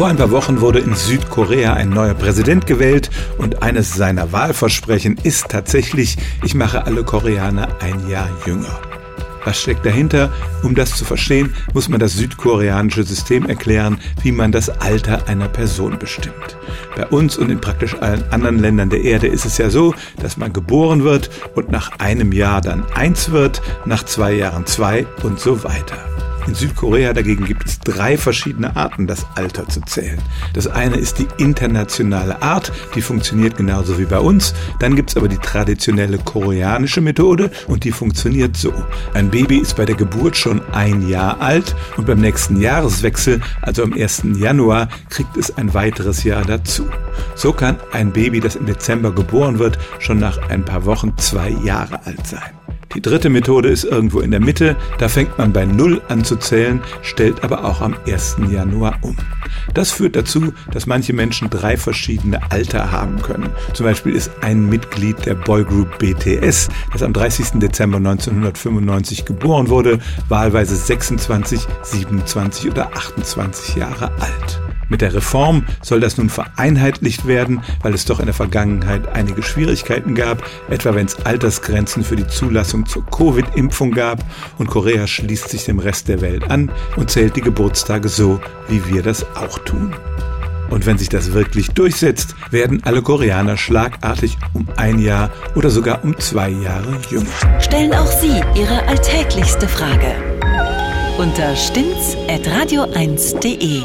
Vor ein paar Wochen wurde in Südkorea ein neuer Präsident gewählt und eines seiner Wahlversprechen ist tatsächlich, ich mache alle Koreaner ein Jahr jünger. Was steckt dahinter? Um das zu verstehen, muss man das südkoreanische System erklären, wie man das Alter einer Person bestimmt. Bei uns und in praktisch allen anderen Ländern der Erde ist es ja so, dass man geboren wird und nach einem Jahr dann eins wird, nach zwei Jahren zwei und so weiter. In Südkorea dagegen gibt es drei verschiedene Arten, das Alter zu zählen. Das eine ist die internationale Art, die funktioniert genauso wie bei uns. Dann gibt es aber die traditionelle koreanische Methode und die funktioniert so. Ein Baby ist bei der Geburt schon ein Jahr alt und beim nächsten Jahreswechsel, also am 1. Januar, kriegt es ein weiteres Jahr dazu. So kann ein Baby, das im Dezember geboren wird, schon nach ein paar Wochen zwei Jahre alt sein. Die dritte Methode ist irgendwo in der Mitte. Da fängt man bei Null an zu zählen, stellt aber auch am 1. Januar um. Das führt dazu, dass manche Menschen drei verschiedene Alter haben können. Zum Beispiel ist ein Mitglied der Boygroup BTS, das am 30. Dezember 1995 geboren wurde, wahlweise 26, 27 oder 28 Jahre alt. Mit der Reform soll das nun vereinheitlicht werden, weil es doch in der Vergangenheit einige Schwierigkeiten gab, etwa wenn es Altersgrenzen für die Zulassung zur Covid-Impfung gab und Korea schließt sich dem Rest der Welt an und zählt die Geburtstage so, wie wir das auch tun. Und wenn sich das wirklich durchsetzt, werden alle Koreaner schlagartig um ein Jahr oder sogar um zwei Jahre jünger. Stellen auch Sie Ihre alltäglichste Frage unter stimmtz.radio1.de.